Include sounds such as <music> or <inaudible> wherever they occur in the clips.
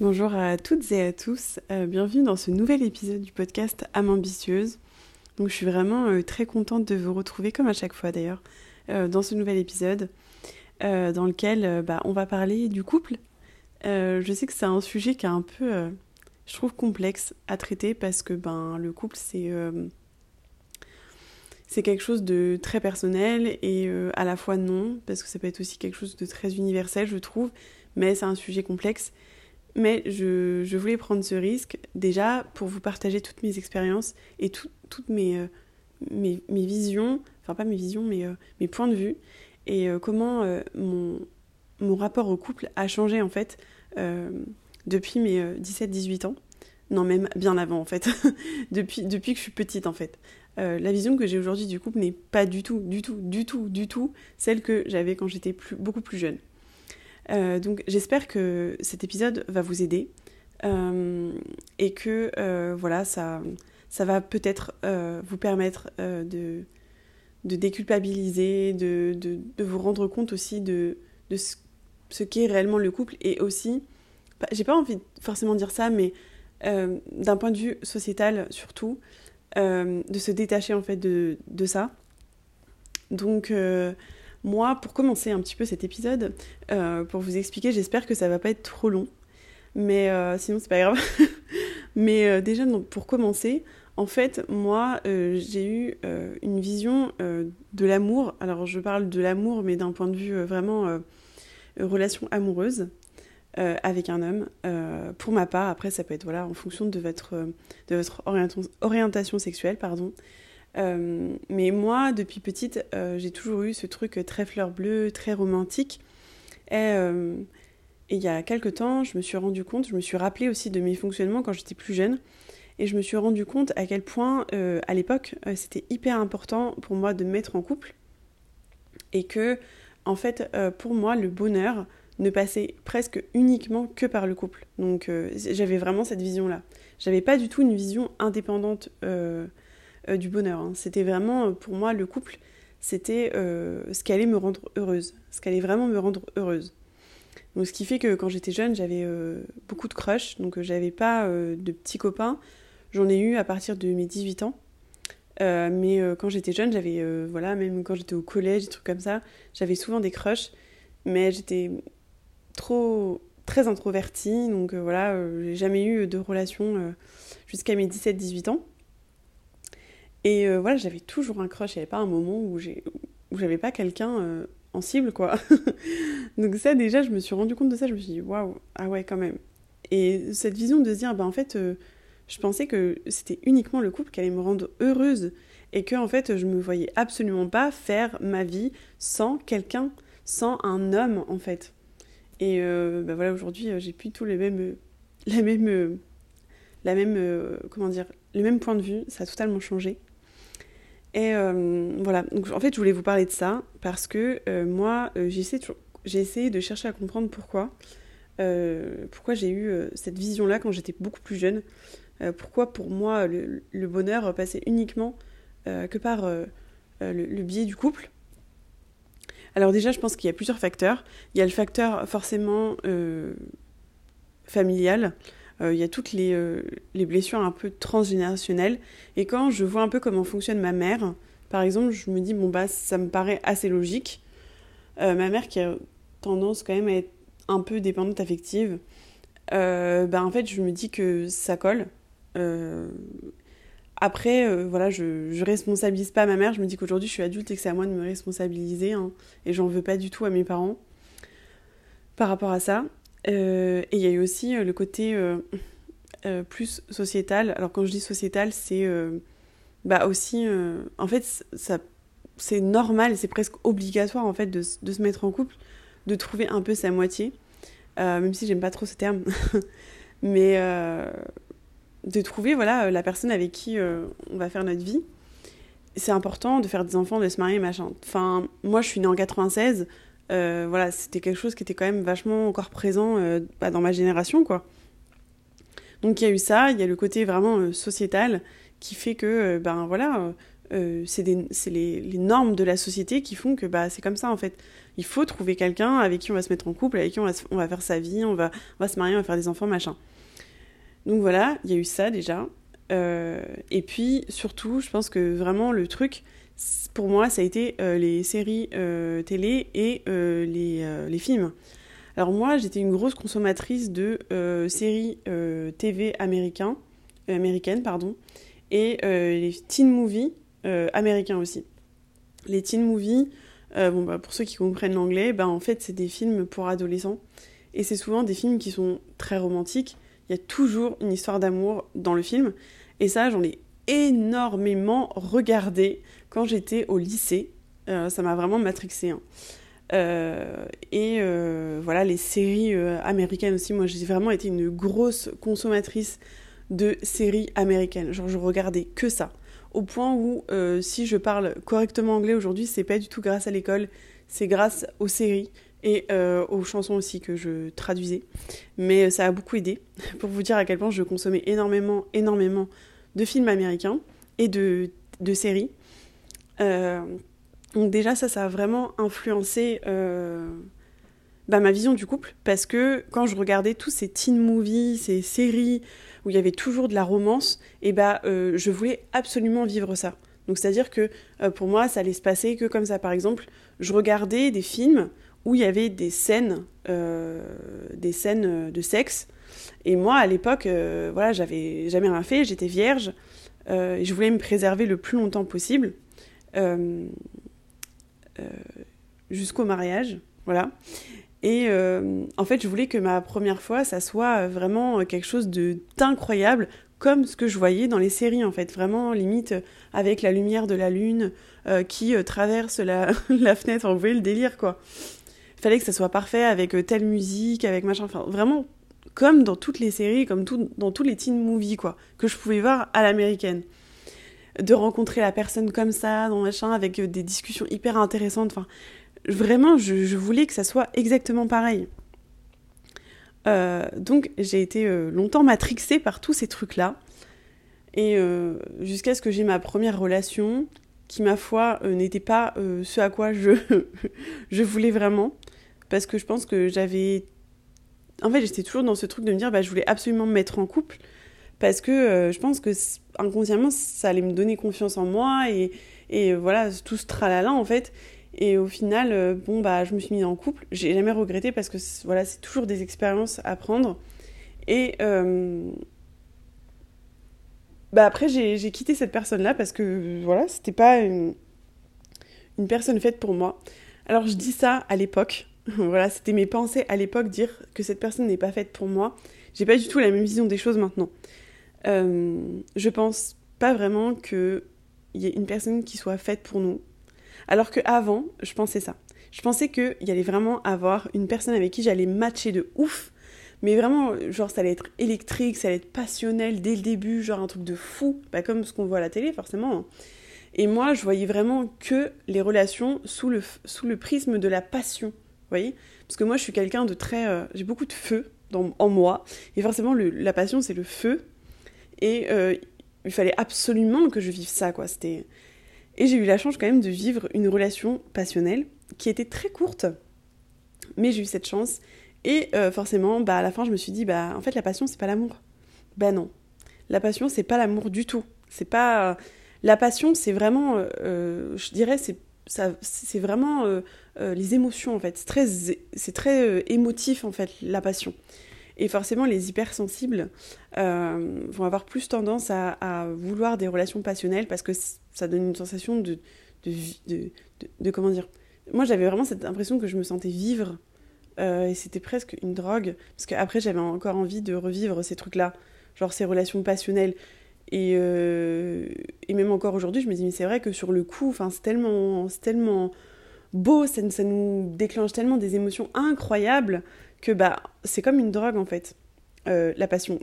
Bonjour à toutes et à tous, euh, bienvenue dans ce nouvel épisode du podcast Âme ambitieuse. Je suis vraiment euh, très contente de vous retrouver, comme à chaque fois d'ailleurs, euh, dans ce nouvel épisode dans lequel bah, on va parler du couple. je sais que c'est un sujet qui est un peu, je trouve, complexe à traiter parce que ben, le couple c'est c'est quelque chose de très personnel et à la fois non, parce que ça peut être aussi quelque chose de très universel, je trouve, mais c'est un sujet complexe mais je, voulais prendre ce risque déjà pour vous partager toutes mes expériences et toutes mes, euh, mes, visions, enfin pas mes visions, mais euh, mes points de vue et euh, comment mon, mon, rapport au couple a changé en fait depuis mes 17-18 ans. Non, même bien avant en fait, <laughs> depuis, depuis que je suis petite en fait. la vision que j'ai aujourd'hui du couple n'est pas du tout, du tout, du tout, du tout celle que j'avais quand j'étais beaucoup plus jeune. Euh, donc j'espère que cet épisode va vous aider euh, et que euh, voilà, ça, ça va peut-être vous permettre de, de déculpabiliser, de, de, de, vous rendre compte aussi de, de ce, qu'est réellement le couple et aussi, j'ai pas envie de forcément dire ça, mais d'un point de vue sociétal surtout, de se détacher en fait de ça. Donc moi, pour commencer un petit peu cet épisode, euh, pour vous expliquer, j'espère que ça va pas être trop long, mais euh, sinon c'est pas grave. <laughs> mais euh, déjà, pour commencer, en fait, moi, j'ai eu une vision de l'amour. Alors, je parle de l'amour, mais d'un point de vue vraiment relation amoureuse. avec un homme. pour ma part, après, ça peut être voilà, en fonction de votre, de votre orientation sexuelle, pardon. Euh, mais moi, depuis petite, euh, j'ai toujours eu ce truc très fleur bleue, très romantique. Euh, et, il y a quelques temps, je me suis rendu compte, je me suis rappelé aussi de mes fonctionnements quand j'étais plus jeune. Et je me suis rendu compte à quel point, à l'époque, c'était hyper important pour moi de me mettre en couple. Et que, en fait, pour moi, le bonheur ne passait presque uniquement que par le couple. Donc, j'avais vraiment cette vision-là. J'avais pas du tout une vision indépendante euh, du bonheur. Hein. C'était vraiment, euh, pour moi, le couple, c'était euh, ce qui allait me rendre heureuse, ce qui allait vraiment me rendre heureuse. Donc, ce qui fait que quand j'étais jeune, j'avais beaucoup de crush, donc j'avais pas de petits copains. J'en ai eu à partir de mes 18 ans. mais quand j'étais jeune, j'avais, voilà, même quand j'étais au collège, des trucs comme ça, j'avais souvent des crushs, mais j'étais trop, très introvertie, donc voilà, j'ai jamais eu de relation jusqu'à mes 17-18 ans. Et euh, voilà, j'avais toujours un crush, il n'y avait pas un moment où j'avais pas quelqu'un euh, en cible, quoi. <laughs> Donc ça, déjà, je me suis rendu compte de ça, je me suis dit, waouh, ah ouais, quand même. Et cette vision de se dire, bah en fait, euh, je pensais que c'était uniquement le couple qui allait me rendre heureuse et que en fait, je me voyais absolument pas faire ma vie sans quelqu'un, sans un homme, en fait. Et bah voilà, aujourd'hui, j'ai plus tous les mêmes, la même, la même, comment dire, le même point de vue, ça a totalement changé. Et euh, voilà, donc en fait, je voulais vous parler de ça parce que euh, moi, euh, j'ai essayé, de chercher à comprendre pourquoi. pourquoi j'ai eu cette vision-là quand j'étais beaucoup plus jeune. pourquoi pour moi le, bonheur passait uniquement que par le, biais du couple. Alors déjà, je pense qu'il y a plusieurs facteurs. Il y a le facteur forcément familial. Euh, il y a toutes euh, les, blessures un peu transgénérationnelles. Et quand je vois un peu comment fonctionne ma mère, par exemple, je me dis, bon, bah, ça me paraît assez logique. Euh, ma mère qui a tendance quand même à être un peu dépendante affective, bah, en fait, je me dis que ça colle. Après, voilà, je, je responsabilise pas ma mère. Je me dis qu'aujourd'hui, je suis adulte et que c'est à moi de me responsabiliser. Hein, et j'en veux pas du tout à mes parents par rapport à ça. Euh, et il y a eu aussi euh, le côté euh, plus sociétal. Alors quand je dis sociétal, c'est bah aussi, en fait, ça, c'est normal, c'est presque obligatoire en fait de, de, se mettre en couple, de trouver un peu sa moitié, même si j'aime pas trop ce terme. <laughs> mais de trouver voilà la personne avec qui on va faire notre vie. C'est important de faire des enfants, de se marier, machin. Enfin, moi, je suis née en 96. Voilà, c'était quelque chose qui était quand même vachement encore présent bah, dans ma génération, quoi. Donc il y a eu ça, il y a le côté vraiment sociétal qui fait que, ben voilà, euh, c'est les, les, normes de la société qui font que bah, c'est comme ça en fait. Il faut trouver quelqu'un avec qui on va se mettre en couple, avec qui on va, on va faire sa vie, on va, on va se marier, on va faire des enfants, machin. Donc voilà, il y a eu ça déjà. Euh, et puis surtout, je pense que vraiment le truc, pour moi, ça a été euh, les séries télé et les, les, films. Alors moi, j'étais une grosse consommatrice de séries TV américains, américaines, pardon, et les teen movies euh, américains aussi. Les teen movies, euh, bon, bah, pour ceux qui comprennent l'anglais, bah, en fait, c'est des films pour adolescents. Et c'est souvent des films qui sont très romantiques. Il y a toujours une histoire d'amour dans le film. Et ça, j'en ai énormément regardé quand j'étais au lycée. Euh, ça m'a vraiment matrixé. Hein. et voilà, les séries américaines aussi. Moi, j'ai vraiment été une grosse consommatrice de séries américaines. Genre, je regardais que ça au point où euh, si je parle correctement anglais aujourd'hui, c'est pas du tout grâce à l'école, c'est grâce aux séries et euh, aux chansons aussi que je traduisais. Mais euh, ça a beaucoup aidé <laughs> pour vous dire à quel point je consommais énormément, énormément de films américains et de séries. Donc déjà ça, ça a vraiment influencé bah, ma vision du couple parce que quand je regardais tous ces teen movies, ces séries où il y avait toujours de la romance, et bah euh, je voulais absolument vivre ça. Donc c'est-à-dire que euh, pour moi, ça allait se passer que comme ça. Par exemple, je regardais des films où il y avait des scènes, euh, des scènes de sexe. Et moi, à l'époque, voilà, j'avais jamais rien fait, j'étais vierge, et je voulais me préserver le plus longtemps possible, jusqu'au mariage, voilà. Et euh, en fait, je voulais que ma première fois, ça soit vraiment quelque chose d'incroyable, comme ce que je voyais dans les séries, en fait. Vraiment, limite, avec la lumière de la lune euh, qui euh, traverse la, <laughs> fenêtre. Vous voyez le délire, quoi. Fallait que ça soit parfait avec telle musique, avec machin. Enfin, vraiment, comme dans toutes les séries, comme tout, dans tous les teen movies, quoi, que je pouvais voir à l'américaine. De rencontrer la personne comme ça, dans machin, avec des discussions hyper intéressantes. Enfin, vraiment, je, voulais que ça soit exactement pareil. Euh, donc j'ai été euh, longtemps matrixée par tous ces trucs-là. Et euh, jusqu'à ce que j'ai ma première relation, qui ma foi n'était pas ce à quoi je, <laughs> je voulais vraiment. Parce que je pense que j'avais... En fait j'étais toujours dans ce truc de me dire, bah, je voulais absolument me mettre en couple. Parce que je pense que inconsciemment ça allait me donner confiance en moi et, et voilà, tout ce tralala en fait. Et au final, euh, bon, bah, je me suis mise en couple. J'ai jamais regretté parce que voilà, c'est toujours des expériences à prendre. Et euh, bah, après, j'ai quitté cette personne-là parce que voilà, c'était pas une, une, personne faite pour moi. Alors, je dis ça à l'époque. <laughs> voilà, c'était mes pensées à l'époque, dire que cette personne n'est pas faite pour moi. J'ai pas du tout la même vision des choses maintenant. Euh, je pense pas vraiment qu'il y ait une personne qui soit faite pour nous. Alors qu'avant, je pensais ça. Je pensais qu'il y allait vraiment avoir une personne avec qui j'allais matcher de ouf. Mais vraiment, genre, ça allait être électrique, ça allait être passionnel dès le début, genre un truc de fou, pas comme ce qu'on voit à la télé, forcément. Et moi, je voyais vraiment que les relations sous le, sous le prisme de la passion, vous voyez Parce que moi, je suis quelqu'un de très... Euh, j'ai beaucoup de feu dans, en moi, et forcément, la passion, c'est le feu. Et euh, il fallait absolument que je vive ça, quoi. Et j'ai eu la chance quand même de vivre une relation passionnelle qui était très courte, mais j'ai eu cette chance. Et euh, forcément, bah, à la fin, je me suis dit, bah, en fait, la passion, c'est pas l'amour. Bah non. La passion, c'est pas l'amour du tout. C'est pas. La passion, c'est vraiment. Euh, je dirais, c'est. C'est vraiment euh, les émotions en fait. C'est très émotif en fait la passion. Et forcément, les hypersensibles euh, vont avoir plus tendance à, vouloir des relations passionnelles parce que ça donne une sensation de, de, de, comment dire? Moi, j'avais vraiment cette impression que je me sentais vivre euh, et c'était presque une drogue parce qu'après, j'avais encore envie de revivre ces trucs-là, genre ces relations passionnelles. Et, euh, et même encore aujourd'hui, je me dis, mais c'est vrai que sur le coup, c'est tellement, tellement beau, ça, nous déclenche tellement des émotions incroyables que bah, c'est comme une drogue en fait. la passion.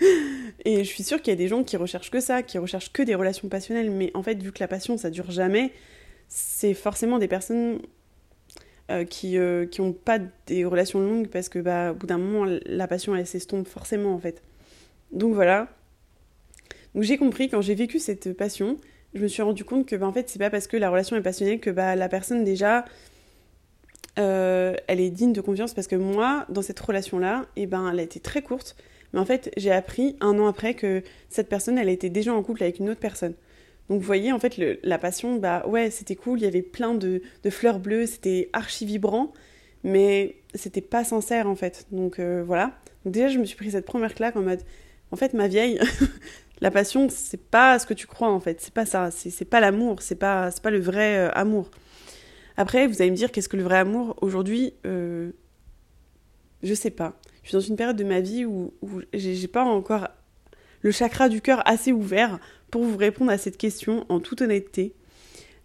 <laughs> et je suis sûre qu'il y a des gens qui recherchent que ça, qui recherchent que des relations passionnelles, mais en fait, vu que la passion, ça dure jamais, c'est forcément des personnes euh, qui n'ont euh, pas des relations longues parce que bah, au bout d'un moment, la passion, elle s'estompe forcément, en fait. Donc voilà. Donc j'ai compris, quand j'ai vécu cette passion, je me suis rendu compte que, bah, en fait, c'est pas parce que la relation est passionnelle que bah, la personne, déjà, euh, elle est digne de confiance parce que moi, dans cette relation-là, eh ben, elle a été très courte. Mais en fait, j'ai appris un an après que cette personne, elle était déjà en couple avec une autre personne. Donc vous voyez, en fait, la passion, bah ouais, c'était cool, il y avait plein de, fleurs bleues, c'était archi vibrant, mais c'était pas sincère en fait. Donc euh, voilà. Déjà, je me suis pris cette première claque en mode, en fait, ma vieille, <laughs> la passion, c'est pas ce que tu crois en fait, c'est pas ça, c'est pas l'amour, c'est pas, pas le vrai euh, amour. Après, vous allez me dire, qu'est-ce que le vrai amour Aujourd'hui, euh, je sais pas. Je suis dans une période de ma vie où, j'ai pas encore le chakra du cœur assez ouvert pour vous répondre à cette question en toute honnêteté.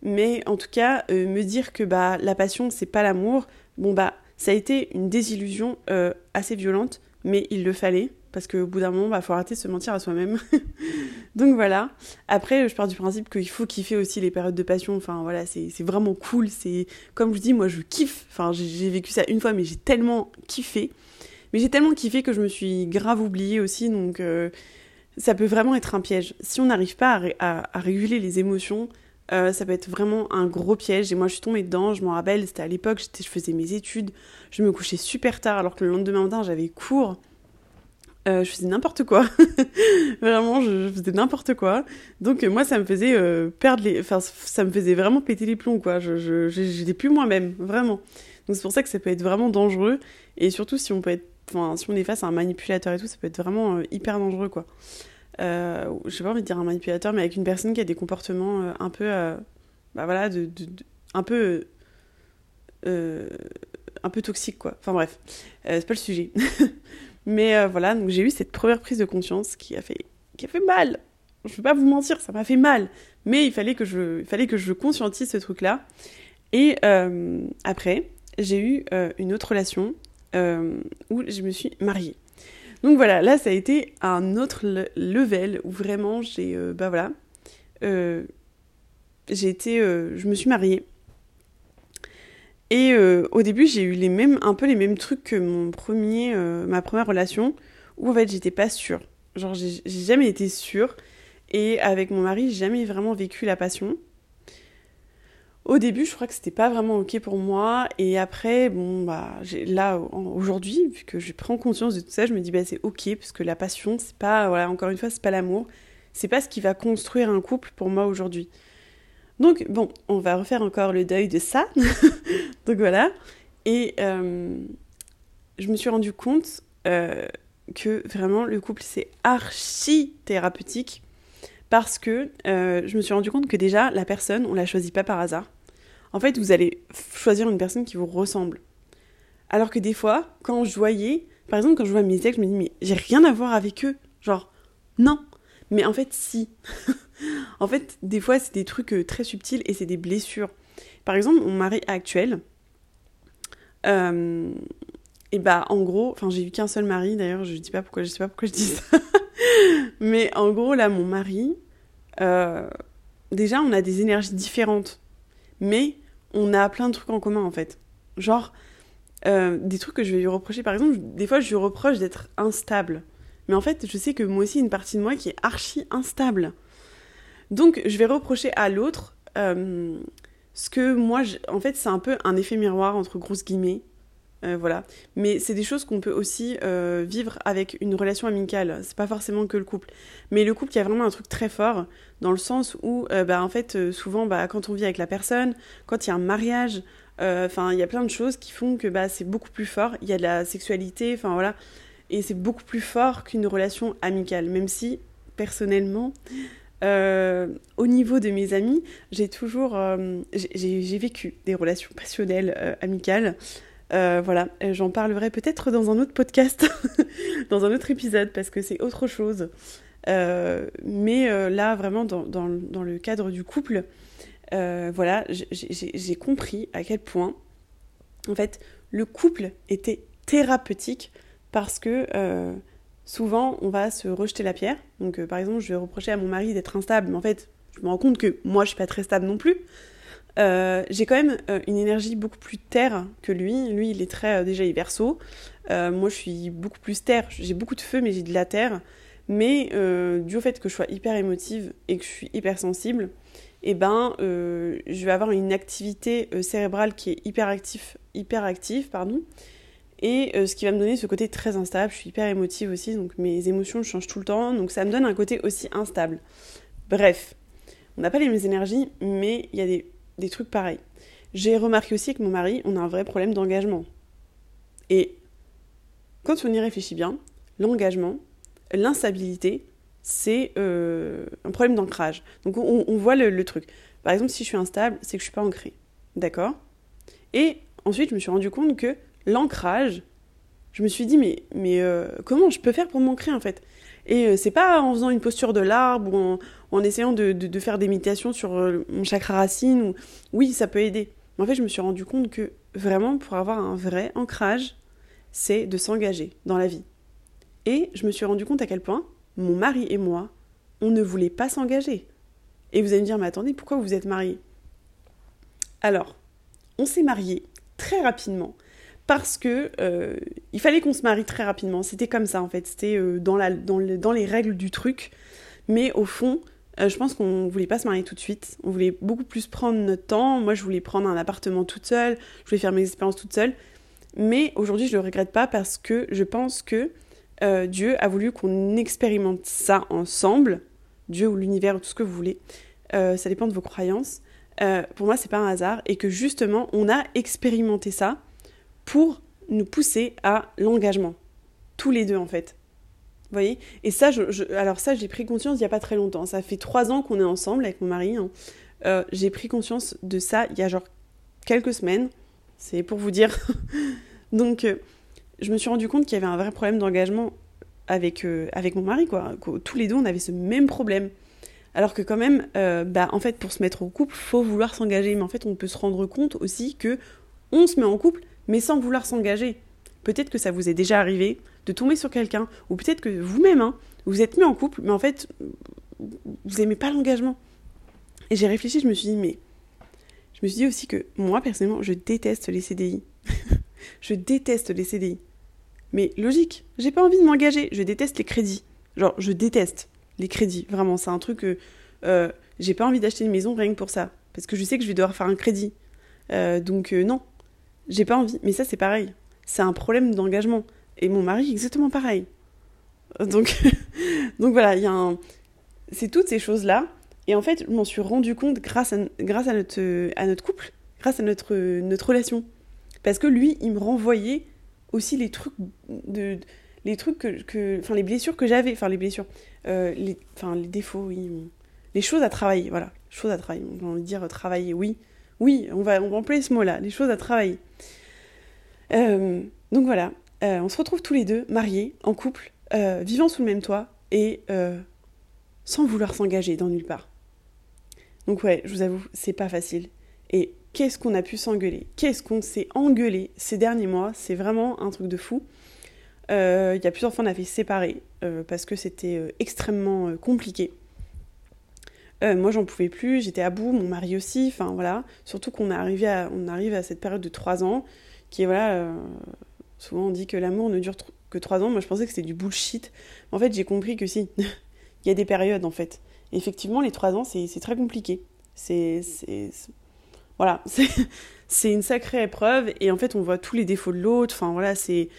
Mais en tout cas, euh, me dire que bah la passion c'est pas l'amour, bon bah ça a été une désillusion euh, assez violente, mais il le fallait parce qu'au bout d'un moment, il bah, faut arrêter de se mentir à soi-même. <laughs> Donc voilà. Après, je pars du principe qu'il faut kiffer aussi les périodes de passion. Enfin voilà, c'est vraiment cool. C'est comme je dis, moi je kiffe. Enfin, j'ai vécu ça une fois, mais j'ai tellement kiffé. Mais j'ai tellement kiffé que je me suis grave oubliée aussi. Donc euh, ça peut vraiment être un piège. Si on n'arrive pas à, réguler les émotions, euh, ça peut être vraiment un gros piège. Et moi, je suis tombée dedans. Je m'en rappelle, c'était à l'époque, je faisais mes études. Je me couchais super tard, alors que le lendemain matin, j'avais cours. Euh, je faisais n'importe quoi. <laughs> vraiment, je, faisais n'importe quoi. Donc, moi, ça me faisait euh, perdre les. Enfin, ça me faisait vraiment péter les plombs, quoi. Je, j'étais plus moi-même, vraiment. Donc, c'est pour ça que ça peut être vraiment dangereux. Et surtout, si on peut être enfin, si on est face à un manipulateur et tout, ça peut être vraiment euh, hyper dangereux, quoi. Euh, je sais pas envie de dire un manipulateur, mais avec une personne qui a des comportements euh, un peu, euh, bah voilà, de, un peu, un peu toxique, quoi. Enfin bref, c'est pas le sujet. <laughs> mais voilà, donc j'ai eu cette première prise de conscience qui a fait, qui a fait mal. Je vais pas vous mentir, ça m'a fait mal, mais il fallait que je, il fallait que je conscientise ce truc-là. Et après, j'ai eu une autre relation euh, où je me suis mariée. Donc voilà, là ça a été un autre level où vraiment j'ai, euh, bah voilà, euh, j'ai été, je me suis mariée. Et au début j'ai eu les mêmes, un peu les mêmes trucs que mon premier, ma première relation, où en fait j'étais pas sûre. Genre j'ai jamais été sûre. Et avec mon mari, j'ai jamais vraiment vécu la passion. Au début, je crois que c'était pas vraiment ok pour moi, et après, bon, bah, là, aujourd'hui, vu que je prends conscience de tout ça, je me dis, bah, c'est ok, parce que la passion, c'est pas, voilà, encore une fois, c'est pas l'amour, c'est pas ce qui va construire un couple pour moi aujourd'hui. Donc, bon, on va refaire encore le deuil de ça. <laughs> Donc voilà. Et euh, je me suis rendu compte euh, que vraiment, le couple, c'est archi thérapeutique parce que euh, je me suis rendu compte que déjà, la personne, on la choisit pas par hasard. En fait, vous allez choisir une personne qui vous ressemble. Alors que des fois, quand je voyais, par exemple, quand je vois mes ex, je me dis, mais j'ai rien à voir avec eux. Genre, non. Mais en fait, si. <laughs> en fait, des fois, c'est des trucs euh, très subtils et c'est des blessures. Par exemple, mon mari actuel, euh, et bah, en gros, enfin, j'ai eu qu'un seul mari, d'ailleurs, je dis pas pourquoi, je sais pas pourquoi je dis ça. <laughs> Mais en gros, là, mon mari, euh, déjà, on a des énergies différentes. Mais on a plein de trucs en commun en fait. Genre, des trucs que je vais lui reprocher, par exemple, des fois je lui reproche d'être instable. Mais en fait, je sais que moi aussi, une partie de moi qui est archi instable. Donc, je vais reprocher à l'autre euh, ce que moi, en fait, c'est un peu un effet miroir entre grosses guillemets. Euh, voilà. Mais c'est des choses qu'on peut aussi euh, vivre avec une relation amicale. C'est pas forcément que le couple. Mais le couple, il y a vraiment un truc très fort dans le sens où, bah, en fait, souvent, bah, quand on vit avec la personne, quand il y a un mariage, enfin, il y a plein de choses qui font que bah, c'est beaucoup plus fort. Il y a de la sexualité, enfin voilà. Et c'est beaucoup plus fort qu'une relation amicale. Même si, personnellement, au niveau de mes amis, j'ai toujours, j'ai vécu des relations passionnelles, amicales. Euh, voilà, j'en parlerai peut-être dans un autre podcast, <laughs> dans un autre épisode, parce que c'est autre chose. Euh, mais euh, là, vraiment, dans, dans, le cadre du couple, voilà, j'ai compris à quel point, en fait, le couple était thérapeutique parce que souvent on va se rejeter la pierre. Donc par exemple, je vais reprocher à mon mari d'être instable, mais en fait, je me rends compte que moi je suis pas très stable non plus. j'ai quand même une énergie beaucoup plus terre que lui. Lui, il est très déjà il verso. moi, je suis beaucoup plus terre. J'ai beaucoup de feu, mais j'ai de la terre. Mais dû au fait que je sois hyper émotive et que je suis hyper sensible, eh ben, euh, je vais avoir une activité euh, cérébrale qui est hyper, actif, hyper active, pardon, et euh, ce qui va me donner ce côté très instable. Je suis hyper émotive aussi, donc mes émotions changent tout le temps, donc ça me donne un côté aussi instable. Bref, on n'a pas les mêmes énergies, mais il y a des, trucs pareils. J'ai remarqué aussi avec mon mari, on a un vrai problème d'engagement. Et quand on y réfléchit bien, l'engagement, l'instabilité, c'est euh, un problème d'ancrage. Donc on, voit le, truc. Par exemple, si je suis instable, c'est que je suis pas ancrée. D'accord? Et ensuite, je me suis rendu compte que l'ancrage, je me suis dit, mais, mais euh, comment je peux faire pour m'ancrer en fait? Et euh, c'est pas en faisant une posture de l'arbre ou en, essayant de, faire des méditations sur mon chakra racine. Ou... Oui, ça peut aider. Mais en fait, je me suis rendu compte que vraiment, pour avoir un vrai ancrage, c'est de s'engager dans la vie. Et je me suis rendu compte à quel point mon mari et moi, on ne voulait pas s'engager. Et vous allez me dire, mais attendez, pourquoi vous êtes mariés? Alors, on s'est mariés très rapidement parce que euh, il fallait qu'on se marie très rapidement. C'était comme ça en fait, c'était euh, dans, dans, dans, les règles du truc. Mais au fond, euh, je pense qu'on voulait pas se marier tout de suite. On voulait beaucoup plus prendre notre temps. Moi, je voulais prendre un appartement toute seule. Je voulais faire mes expériences toute seule. Mais aujourd'hui, je le regrette pas parce que je pense que Dieu a voulu qu'on expérimente ça ensemble, Dieu ou l'univers ou tout ce que vous voulez, ça dépend de vos croyances. Pour moi, c'est pas un hasard et que justement, on a expérimenté ça pour nous pousser à l'engagement, tous les deux en fait. Vous voyez? Et ça, je, alors ça, j'ai pris conscience il n'y a pas très longtemps. Ça fait trois ans qu'on est ensemble avec mon mari. Hein. j'ai pris conscience de ça il y a genre quelques semaines. C'est pour vous dire. <laughs> Donc je me suis rendu compte qu'il y avait un vrai problème d'engagement avec, euh, avec mon mari, quoi. Tous les deux, on avait ce même problème. Alors que quand même, euh, bah, en fait, pour se mettre en couple, faut vouloir s'engager. Mais en fait, on peut se rendre compte aussi que on se met en couple, mais sans vouloir s'engager. Peut-être que ça vous est déjà arrivé de tomber sur quelqu'un, ou peut-être que vous-même, hein, vous êtes mis en couple, mais en fait, vous aimez pas l'engagement. Et j'ai réfléchi, je me suis dit, mais je me suis dit aussi que moi, personnellement, je déteste les CDI. <laughs> je déteste les CDI. Mais logique, j'ai pas envie de m'engager. Je déteste les crédits. Genre, je déteste les crédits. Vraiment, c'est un truc que euh, j'ai pas envie d'acheter une maison rien que pour ça. Parce que je sais que je vais devoir faire un crédit. Euh, donc, euh, non, j'ai pas envie. Mais ça, c'est pareil. C'est un problème d'engagement. Et mon mari, exactement pareil. Donc, <laughs> donc voilà, il y a un. C'est toutes ces choses-là. Et en fait, je m'en suis rendu compte grâce à, grâce à, notre, à notre couple, grâce à notre, notre relation. Parce que lui, il me renvoyait aussi les trucs de les trucs que, enfin les blessures que j'avais enfin les blessures euh, les enfin les défauts oui les choses à travailler voilà choses à travailler on va dire travailler oui oui on va on va employer ce mot là les choses à travailler. Euh, donc voilà euh, on se retrouve tous les deux mariés en couple vivant sous le même toit et sans vouloir s'engager dans nulle part. Donc ouais je vous avoue c'est pas facile. Et qu'est-ce qu'on a pu s'engueuler? Qu'est-ce qu'on s'est engueulé ces derniers mois? C'est vraiment un truc de fou. Euh, il y a plusieurs fois on avait séparé euh, parce que c'était euh, extrêmement compliqué. Moi j'en pouvais plus, j'étais à bout, mon mari aussi, enfin voilà. Surtout qu'on arrive à, à cette période de trois ans qui est voilà. souvent on dit que l'amour ne dure que trois ans. Moi je pensais que c'était du bullshit. En fait j'ai compris que si, <laughs> il y a des périodes en fait. effectivement les trois ans c'est très compliqué. C'est voilà, <laughs> c'est une sacrée épreuve et en fait on voit tous les défauts de l'autre. Enfin voilà, c'est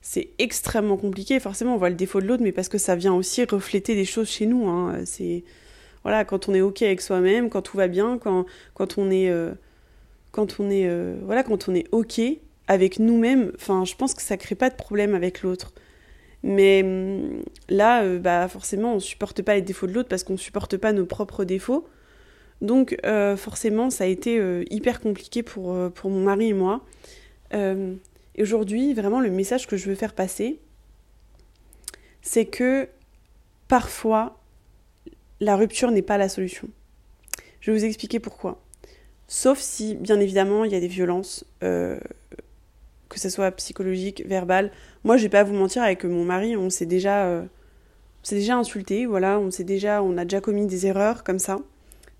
c'est extrêmement compliqué. Forcément, on voit le défaut de l'autre, mais parce que ça vient aussi refléter des choses chez nous. Hein. C'est voilà, quand on est ok avec soi-même, quand tout va bien, quand on est euh, quand on est euh, quand on est ok avec nous-mêmes. Enfin, je pense que ça crée pas de problème avec l'autre. Mais hum, là, euh, bah forcément, on supporte pas les défauts de l'autre parce qu'on supporte pas nos propres défauts. Donc forcément, ça a été hyper compliqué pour, pour mon mari et moi. et aujourd'hui, vraiment, le message que je veux faire passer, c'est que parfois, la rupture n'est pas la solution. Je vais vous expliquer pourquoi. Sauf si, bien évidemment, il y a des violences, que que ce soit psychologique, verbal. Moi, je vais pas vous mentir, avec mon mari, on s'est déjà, euh, déjà insulté, voilà, on s'est déjà, on a déjà commis des erreurs comme ça.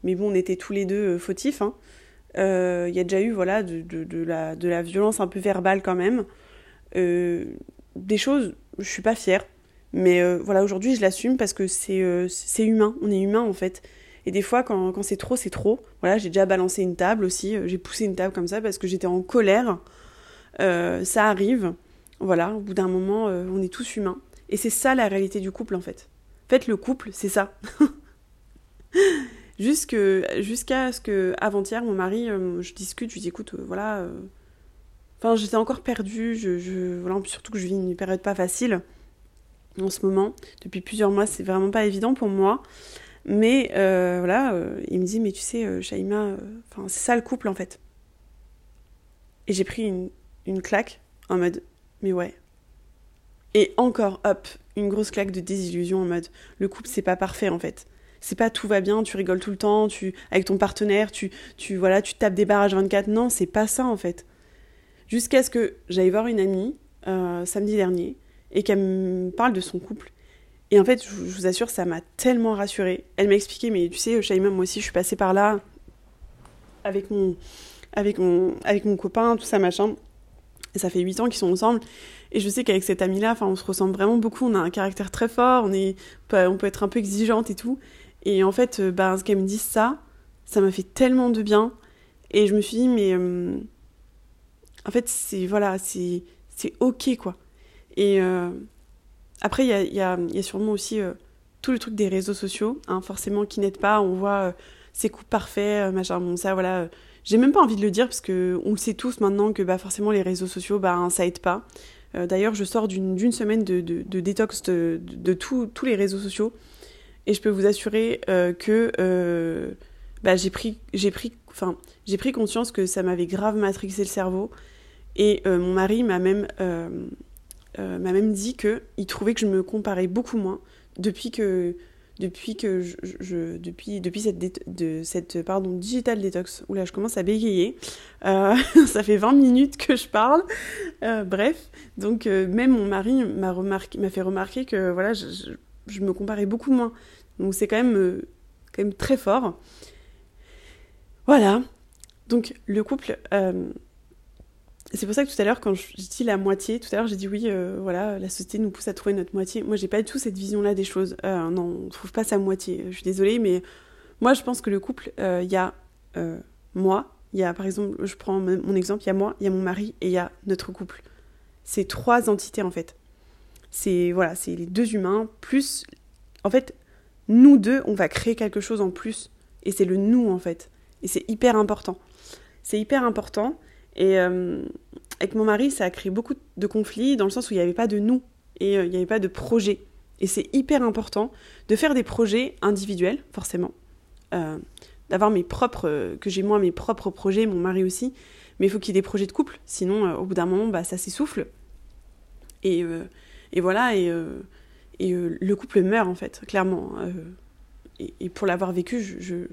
Mais bon, on était tous les deux fautifs. Hein. Il y a déjà eu, voilà, de, de, la, de la violence un peu verbale quand même. des choses, je suis pas fière. Mais voilà, aujourd'hui, je l'assume parce que c'est c'est humain. On est humain en fait. Et des fois, quand, quand c'est trop, c'est trop. Voilà, j'ai déjà balancé une table aussi. Euh, j'ai poussé une table comme ça parce que j'étais en colère. Euh, ça arrive. Voilà, au bout d'un moment, euh, on est tous humains. Et c'est ça la réalité du couple en fait. En fait, le couple, c'est ça. <laughs> Jusqu'à ce que, avant-hier, mon mari, je discute, je lui dis écoute, voilà. Enfin, j'étais encore perdue. Je, je, voilà, surtout que je vis une période pas facile en ce moment. Depuis plusieurs mois, c'est vraiment pas évident pour moi. Mais euh, voilà, euh, il me dit, mais tu sais, euh, Shaima, c'est ça le couple en fait. Et j'ai pris une, claque en mode, mais ouais. Et encore, hop, une grosse claque de désillusion en mode, le couple c'est pas parfait en fait. C'est pas tout va bien, tu rigoles tout le temps, tu avec ton partenaire, tu tu voilà, tu tapes des barrages 24. Non, c'est pas ça en fait. Jusqu'à ce que j'aille voir une amie samedi dernier et qu'elle me parle de son couple et en fait, je, vous assure, ça m'a tellement rassurée. Elle m'a expliqué, mais tu sais, Shaima, moi aussi, je suis passée par là avec mon, avec mon, avec mon copain, tout ça, machin. Ça fait 8 ans qu'ils sont ensemble. Et je sais qu'avec cette amie-là, on se ressemble vraiment beaucoup. On a un caractère très fort. On est, on peut être un peu exigeante et tout. Et en fait, euh, bah, ce qu'elle me dit ça, ça m'a fait tellement de bien. Et je me suis dit, mais euh, en fait, c'est voilà, c'est c'est ok quoi. Et euh, après, il y a, sûrement aussi euh, tout le truc des réseaux sociaux, hein, forcément, qui n'aident pas. On voit euh, ces couples parfaits, machin, bon, ça, voilà. J'ai même pas envie de le dire, parce que on le sait tous maintenant que bah, forcément les réseaux sociaux, bah, ça aide pas. D'ailleurs, je sors d'une semaine de, détox de, tous les réseaux sociaux. Et je peux vous assurer que bah, j'ai pris, pris conscience que ça m'avait grave matrixé le cerveau. Et mon mari m'a même euh, m'a même dit qu'il trouvait que je me comparais beaucoup moins depuis que depuis que je, depuis depuis cette de cette pardon digital detox où là je commence à bégayer. Euh, <laughs> ça fait 20 minutes que je parle. Euh, bref. Donc même mon mari m'a remarqué m'a fait remarquer que voilà je, je, me comparais beaucoup moins. Donc c'est quand même quand même très fort. Voilà. Donc le couple c'est pour ça que tout à l'heure, quand je dis la moitié, tout à l'heure j'ai dit oui, euh, voilà, la société nous pousse à trouver notre moitié. Moi, j'ai pas du tout cette vision-là des choses. Euh, non, on trouve pas sa moitié. Je suis désolée, mais moi, je pense que le couple, euh, il y a moi, il y a par exemple, je prends mon exemple, il y a moi, il y a mon mari et il y a notre couple. C'est trois entités en fait. C'est voilà, c'est les deux humains plus, en fait, nous deux, on va créer quelque chose en plus et c'est le nous en fait. Et c'est hyper important. C'est hyper important. Et euh, avec mon mari, ça a créé beaucoup de conflits dans le sens où il n'y avait pas de nous et euh, il n'y avait pas de projet. Et c'est hyper important de faire des projets individuels, forcément. Euh, d'avoir mes propres, que j'ai moi mes propres projets, mon mari aussi. Mais il faut qu'il y ait des projets de couple, sinon au bout d'un moment, bah, ça s'essouffle. Et, et, voilà, et, et le couple meurt en fait, clairement. Et, pour l'avoir vécu, je,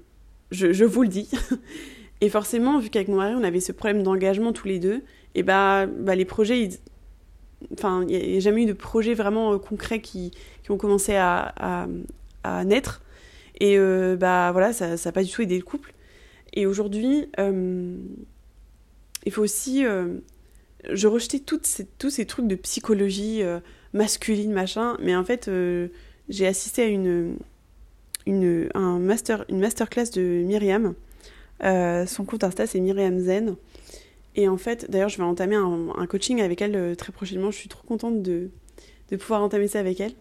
je, je, vous le dis. <laughs> Et forcément, vu qu'avec mon mari, on avait ce problème d'engagement tous les deux, et bah, bah les projets, enfin, il n'y a, jamais eu de projets vraiment euh, concrets qui, ont commencé à, naître. Et euh, bah voilà, ça n'a pas du tout aidé le couple. Et aujourd'hui, euh, il faut aussi. je rejetais tous ces trucs de psychologie masculine, machin, mais en fait, j'ai assisté à une, un master, une masterclass de Myriam euh, son compte Insta, c'est Myriam Zen. Et en fait, d'ailleurs, je vais entamer un, coaching avec elle euh, très prochainement. Je suis trop contente de, de pouvoir entamer ça avec elle.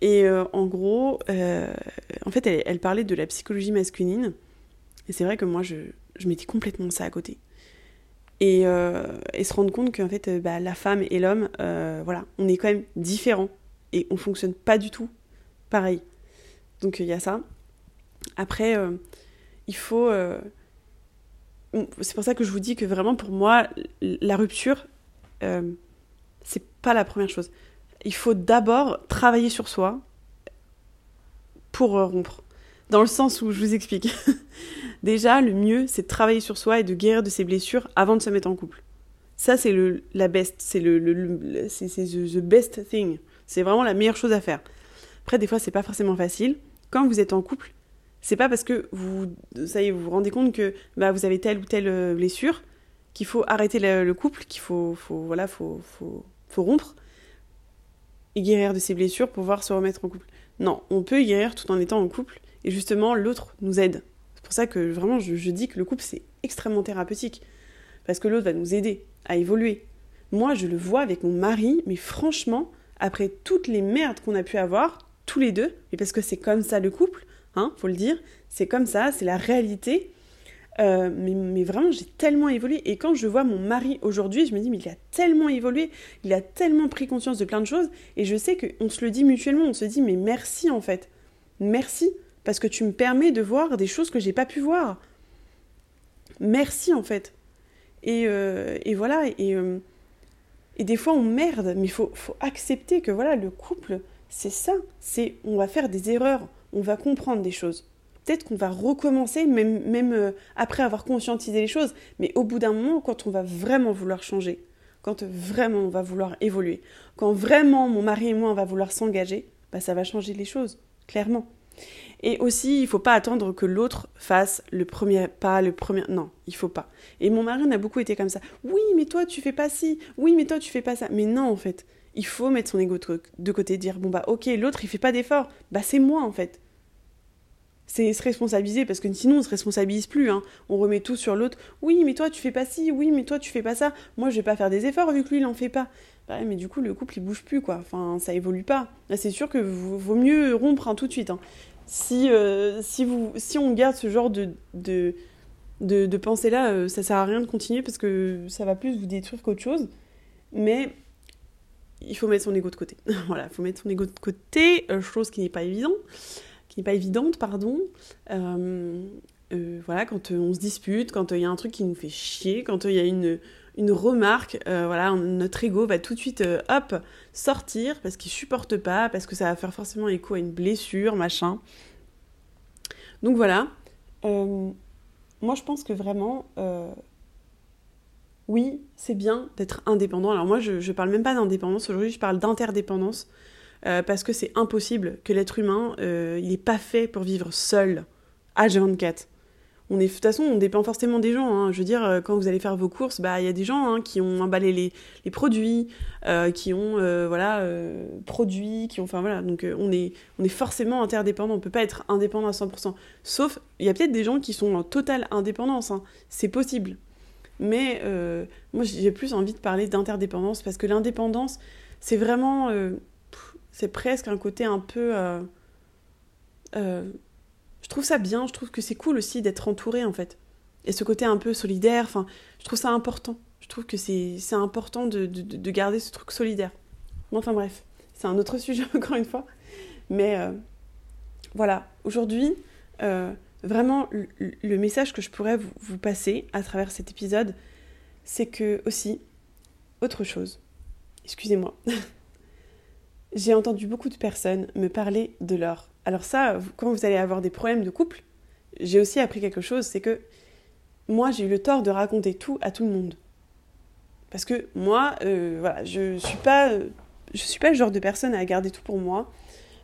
Et euh, en gros, en fait, elle, parlait de la psychologie masculine. Et c'est vrai que moi, je, je mettais complètement ça à côté. Et, se rendre compte qu'en fait, bah, la femme et l'homme, voilà, on est quand même différents. Et on fonctionne pas du tout pareil. Donc il y a ça. Après, il faut c'est pour ça que je vous dis que vraiment pour moi, la rupture, euh, c'est pas la première chose. Il faut d'abord travailler sur soi pour rompre. Dans le sens où je vous explique. <laughs> Déjà, le mieux, c'est de travailler sur soi et de guérir de ses blessures avant de se mettre en couple. Ça, c'est le, la best, c'est le, le, c'est, the, best thing. C'est vraiment la meilleure chose à faire. Après, des fois, c'est pas forcément facile. Quand vous êtes en couple, c'est pas parce que vous, ça y est, vous vous rendez compte que bah, vous avez telle ou telle euh, blessure qu'il faut arrêter le, couple, qu'il faut, faut, voilà, faut, faut, faut rompre et guérir de ses blessures pour pouvoir se remettre en couple. Non, on peut guérir tout en étant en couple et justement l'autre nous aide. C'est pour ça que vraiment je, je dis que le couple c'est extrêmement thérapeutique parce que l'autre va nous aider à évoluer. Moi je le vois avec mon mari, mais franchement, après toutes les merdes qu'on a pu avoir, tous les deux, et parce que c'est comme ça le couple, hein, faut le dire, c'est comme ça, c'est la réalité. Euh, mais, vraiment, j'ai tellement évolué. Et quand je vois mon mari aujourd'hui, je me dis, mais il a tellement évolué, il a tellement pris conscience de plein de choses. Et je sais qu'on se le dit mutuellement, on se dit, mais merci en fait. Merci, parce que tu me permets de voir des choses que j'ai pas pu voir. Merci en fait. Et, euh, voilà, et, euh, et des fois on merde, mais il faut, faut accepter que voilà, le couple, c'est ça. C'est on va faire des erreurs, on va comprendre des choses peut-être qu'on va recommencer, même, même euh, après avoir conscientisé les choses, mais au bout d'un moment, quand on va vraiment vouloir changer, quand vraiment on va vouloir évoluer, quand vraiment mon mari et moi on va vouloir s'engager, bah ça va changer les choses, clairement. Et aussi, il faut pas attendre que l'autre fasse le premier pas, le premier. Non, il faut pas. Et mon mari en a beaucoup été comme ça. Oui, mais toi tu fais pas ci. Oui, mais toi tu fais pas ça. Mais non, en fait, il faut mettre son ego de côté, dire bon bah ok, l'autre il fait pas d'effort. Bah c'est moi en fait c'est se responsabiliser parce que sinon on se responsabilise plus. Hein. On remet tout sur l'autre. Oui, mais toi tu fais pas ci. Oui, mais toi tu fais pas ça. Moi je vais pas faire des efforts vu que lui il en fait pas. Bah, mais du coup le couple il bouge plus quoi. Enfin ça évolue pas. C'est sûr que vaut mieux rompre hein, tout de suite. Hein. Si euh, si on garde ce genre de de, de, pensée là, euh, ça sert à rien de continuer parce que ça va plus vous détruire qu'autre chose. Mais il faut mettre son ego de côté. <laughs> voilà, il faut mettre son ego de côté, euh, chose qui n'est pas évident pas évidente, pardon. Euh, euh, voilà, quand on se dispute, quand il y a un truc qui nous fait chier, quand il y a une, une remarque, voilà, notre ego va tout de suite, hop, sortir parce qu'il supporte pas, parce que ça va faire forcément écho à une blessure, machin. Donc voilà. moi, je pense que vraiment, oui, c'est bien d'être indépendant. Alors moi, je, je parle même pas d'indépendance aujourd'hui, je parle d'interdépendance. Euh, parce que c'est impossible que l'être humain, euh, il n'est pas fait pour vivre seul, H24. On est, de toute façon, on dépend forcément des gens. Hein. Je veux dire, euh, quand vous allez faire vos courses, bah il y a des gens hein, qui ont emballé les, produits, qui ont voilà produits, qui ont, enfin voilà. Donc on est, on est forcément interdépendant. On peut pas être indépendant à 100%. Sauf, il y a peut-être des gens qui sont en totale indépendance. Hein. C'est possible. Mais moi, j'ai plus envie de parler d'interdépendance parce que l'indépendance, c'est vraiment c'est presque un côté un peu. Euh, euh, je trouve ça bien, je trouve que c'est cool aussi d'être entouré en fait. Et ce côté un peu solidaire, enfin, je trouve ça important. Je trouve que c'est important de, de, garder ce truc solidaire. enfin bref, c'est un autre <laughs> sujet encore une fois. Mais euh, voilà, aujourd'hui, vraiment, le, message que je pourrais vous, passer à travers cet épisode, c'est que aussi, autre chose, excusez-moi, <laughs> j'ai entendu beaucoup de personnes me parler de l'or. Alors ça, quand vous allez avoir des problèmes de couple, j'ai aussi appris quelque chose, c'est que moi j'ai eu le tort de raconter tout à tout le monde. Parce que moi, euh, voilà, je suis je suis pas le genre de personne à garder tout pour moi.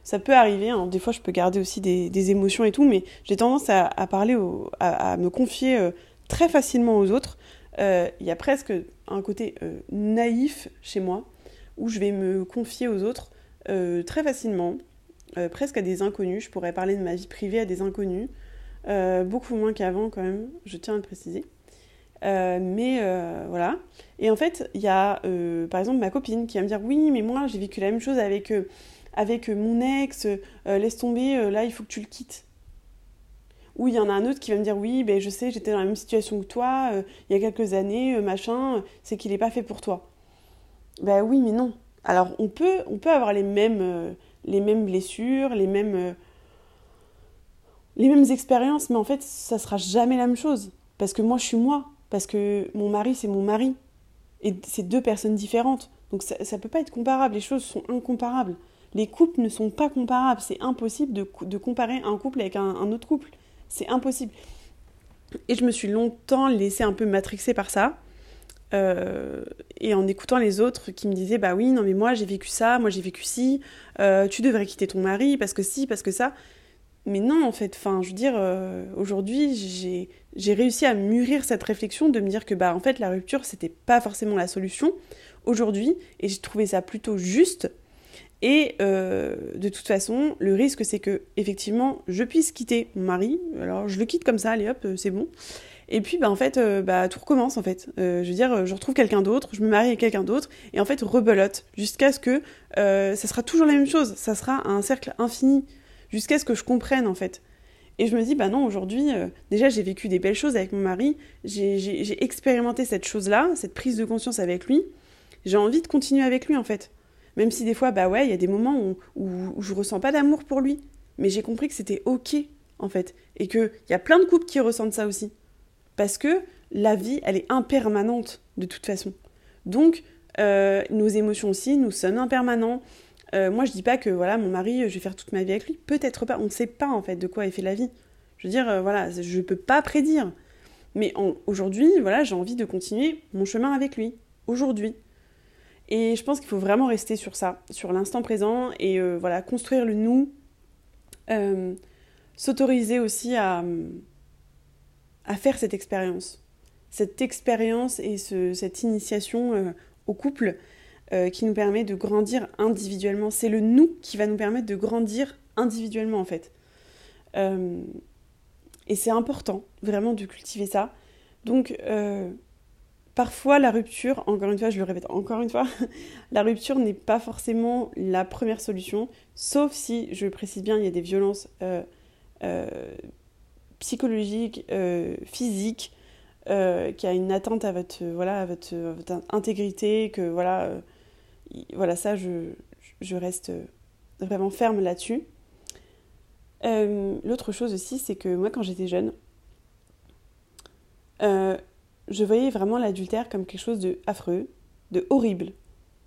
Ça peut arriver, hein. des fois je peux garder aussi des, émotions et tout, mais j'ai tendance à, parler, à, me confier euh, très facilement aux autres. Euh, il y a presque un côté naïf chez moi, où je vais me confier aux autres euh, très facilement, euh, presque à des inconnus. Je pourrais parler de ma vie privée à des inconnus, euh, beaucoup moins qu'avant quand même, je tiens à le préciser. mais voilà. Et en fait, il y a par exemple ma copine qui va me dire Oui, mais moi j'ai vécu la même chose avec, avec mon ex, laisse tomber, là il faut que tu le quittes. Ou il y en a un autre qui va me dire Oui, ben, je sais, j'étais dans la même situation que toi il y a quelques années, machin, c'est qu'il n'est pas fait pour toi. Ben oui, mais non. Alors on peut, on peut avoir les mêmes, euh, les mêmes blessures, les mêmes, euh, les mêmes expériences, mais en fait ça sera jamais la même chose. Parce que moi je suis moi, parce que mon mari c'est mon mari. Et c'est deux personnes différentes. Donc ça ne peut pas être comparable, les choses sont incomparables. Les couples ne sont pas comparables, c'est impossible de, de, comparer un couple avec un, autre couple. C'est impossible. Et je me suis longtemps laissée un peu matrixer par ça. et en écoutant les autres qui me disaient bah oui non mais moi j'ai vécu ça moi j'ai vécu ci tu devrais quitter ton mari parce que si parce que ça mais non en fait enfin je veux dire aujourd'hui j'ai j'ai réussi à mûrir cette réflexion de me dire que bah en fait la rupture c'était pas forcément la solution aujourd'hui et j'ai trouvé ça plutôt juste et euh, de toute façon le risque c'est que effectivement je puisse quitter mon mari. Alors je le quitte comme ça allez hop c'est bon. Et puis bah en fait euh, bah tout recommence en fait. Euh, je veux dire je retrouve quelqu'un d'autre je me marie avec quelqu'un d'autre et en fait rebelote jusqu'à ce que ça sera toujours la même chose. Ça sera un cercle infini jusqu'à ce que je comprenne en fait. Et je me dis, bah non, aujourd'hui, euh, déjà j'ai vécu des belles choses avec mon mari, j'ai expérimenté cette chose-là, cette prise de conscience avec lui, j'ai envie de continuer avec lui en fait. Même si des fois, bah ouais, il y a des moments où, où, je ressens pas d'amour pour lui, mais j'ai compris que c'était ok en fait, et qu'il y a plein de couples qui ressentent ça aussi. Parce que la vie, elle est impermanente de toute façon. Donc, euh, nos émotions aussi nous sommes impermanents, euh, moi, je dis pas que voilà, mon mari, je vais faire toute ma vie avec lui. Peut-être pas. On ne sait pas en fait de quoi est fait la vie. Je veux dire, euh, voilà, je peux pas prédire. Mais aujourd'hui, voilà, j'ai envie de continuer mon chemin avec lui. Aujourd'hui. Et je pense qu'il faut vraiment rester sur ça, sur l'instant présent et euh, voilà, construire le nous. S'autoriser aussi à, à faire cette expérience. Cette expérience et cette initiation au couple euh, qui nous permet de grandir individuellement. C'est le nous qui va nous permettre de grandir individuellement en fait. Euh, et c'est important vraiment de cultiver ça. Donc euh, parfois la rupture, encore une fois, je le répète encore une fois, <laughs> la rupture n'est pas forcément la première solution, sauf si, je précise bien, il y a des violences psychologiques, physiques, qui a une atteinte à votre, voilà, à votre, intégrité, que voilà voilà, ça, je, reste vraiment ferme là-dessus. Euh, l'autre chose aussi, c'est que moi, quand j'étais jeune, euh, je voyais vraiment l'adultère comme quelque chose de affreux, de horrible,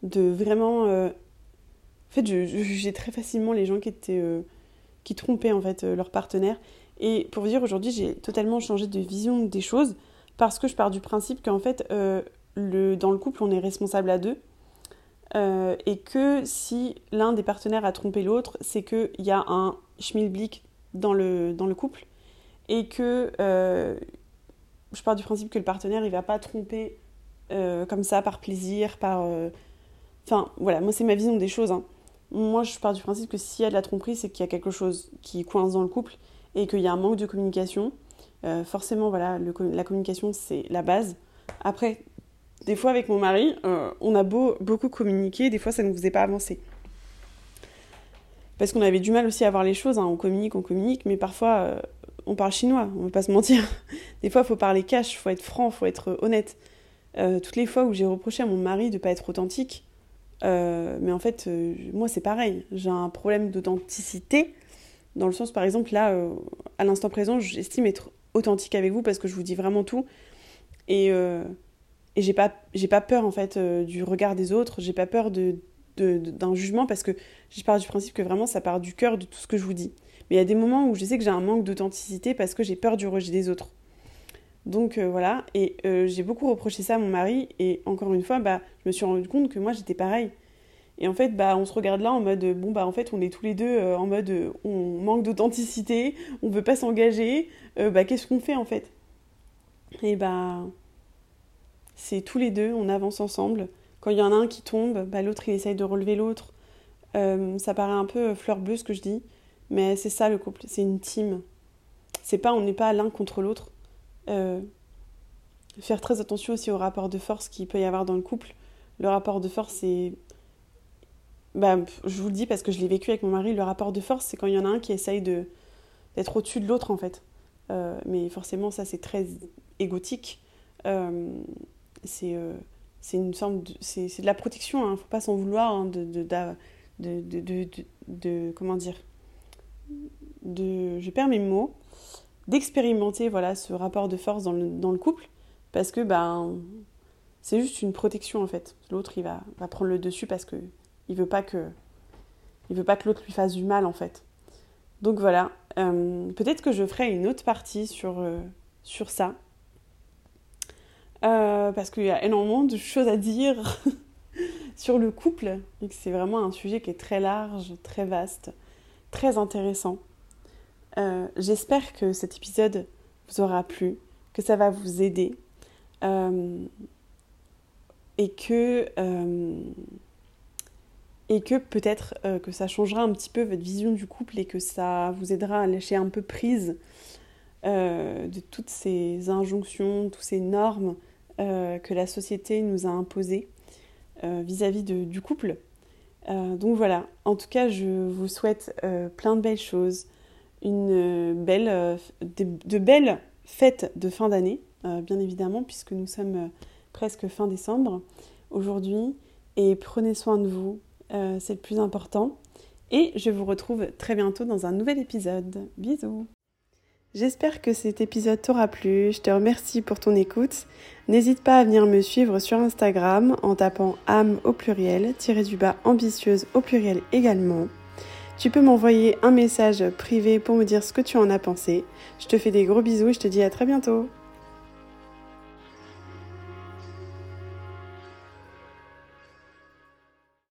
de vraiment. Euh, en fait, je, jugeais très facilement les gens qui étaient qui trompaient en fait leur partenaire. Et pour vous dire, aujourd'hui, j'ai totalement changé de vision des choses parce que je pars du principe qu'en fait, le, dans le couple, on est responsable à deux euh, et que si l'un des partenaires a trompé l'autre, c'est qu'il y a un schmilblick dans le, dans le couple et que euh, je pars du principe que le partenaire il va pas tromper euh, comme ça par plaisir, par. Enfin voilà, moi c'est ma vision des choses. Hein. Moi je pars du principe que s'il y a de la tromperie, c'est qu'il y a quelque chose qui coince dans le couple et qu'il y a un manque de communication. forcément voilà, la communication c'est la base. Après, des fois, avec mon mari, euh, on a beau beaucoup communiquer, des fois, ça ne faisait pas avancer. Parce qu'on avait du mal aussi à voir les choses. Hein. On communique, on communique, mais parfois, euh, on parle chinois, on va pas se mentir. <laughs> Des fois, il faut parler cash, faut être franc, faut être honnête. Euh, toutes les fois où j'ai reproché à mon mari de ne pas être authentique, mais en fait, moi, c'est pareil. J'ai un problème d'authenticité, dans le sens, par exemple, là, à l'instant présent, j'estime être authentique avec vous parce que je vous dis vraiment tout. Et et j'ai pas pas peur en fait euh, du regard des autres j'ai pas peur de d'un jugement parce que je pars du principe que vraiment ça part du cœur de tout ce que je vous dis mais il y a des moments où je sais que j'ai un manque d'authenticité parce que j'ai peur du rejet des autres. Donc euh, voilà. Et euh, j'ai beaucoup reproché ça à mon mari. Et encore une fois bah je me suis rendu compte que moi j'étais pareil et en fait bah on se regarde là en mode bon bah en fait on est tous les deux en mode on manque d'authenticité on veut pas s'engager. Bah qu'est-ce qu'on fait en fait? Et bah c'est tous les deux, on avance ensemble. Quand il y en a un qui tombe, bah, l'autre il essaye de relever l'autre. Euh, ça paraît un peu fleur bleue ce que je dis, mais c'est ça le couple, c'est une team. C'est pas, on n'est pas l'un contre l'autre. Euh, faire très attention aussi au rapport de force qu'il peut y avoir dans le couple. Le rapport de force, c'est. Bah, je vous le dis parce que je l'ai vécu avec mon mari, le rapport de force, c'est quand il y en a un qui essaye de d'être au-dessus de l'autre en fait. Euh, mais forcément, ça c'est très égotique c'est euh, c'est une sorte de, c'est, de la protection, il hein, ne faut pas s'en vouloir hein, de, de, de, de, comment dire, de, je perds mes mots, d'expérimenter voilà ce rapport de force dans le, dans le couple, parce que ben, c'est juste une protection en fait. L'autre il va, va prendre le dessus parce que il veut pas que il veut pas que l'autre lui fasse du mal en fait. Donc voilà, euh, peut-être que je ferai une autre partie sur, euh, sur ça, parce qu'il y a énormément de choses à dire <laughs> sur le couple, et que c'est vraiment un sujet qui est très large, très vaste, très intéressant. J'espère que cet épisode vous aura plu, que ça va vous aider. et que et que peut-être euh, que ça changera un petit peu votre vision du couple et que ça vous aidera à lâcher un peu prise euh, de toutes ces injonctions, toutes ces normes euh, que la société nous a imposées vis-à-vis du couple. Donc voilà, en tout cas, je vous souhaite plein de belles choses, une belle, de, de, belles fêtes de fin d'année, bien évidemment, puisque nous sommes presque fin décembre aujourd'hui, et prenez soin de vous, euh, c'est le plus important. Et je vous retrouve très bientôt dans un nouvel épisode. Bisous J'espère que cet épisode t'aura plu. Je te remercie pour ton écoute. N'hésite pas à venir me suivre sur Instagram en tapant âme au pluriel, tiré du bas ambitieuse au pluriel également. Tu peux m'envoyer un message privé pour me dire ce que tu en as pensé. Je te fais des gros bisous et je te dis à très bientôt.